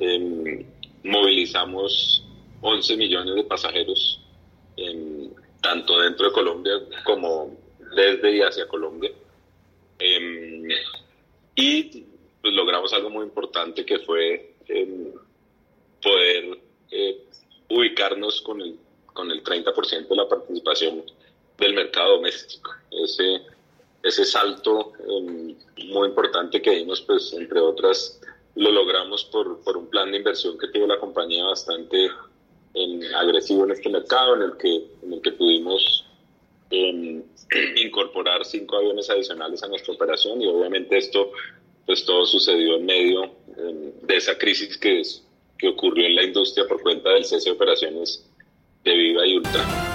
2023 em, movilizamos 11 millones de pasajeros, em, tanto dentro de Colombia como desde y hacia Colombia. Em, y pues, logramos algo muy importante que fue poder eh, ubicarnos con el, con el 30% de la participación del mercado doméstico. Ese, ese salto em, muy importante que dimos, pues entre otras, lo logramos por, por un plan de inversión que tuvo la compañía bastante em, agresivo en este mercado, en el que, en el que pudimos em, incorporar cinco aviones adicionales a nuestra operación y obviamente esto, pues todo sucedió en medio de esa crisis que, es, que ocurrió en la industria por cuenta del cese de operaciones de Viva y Ultra.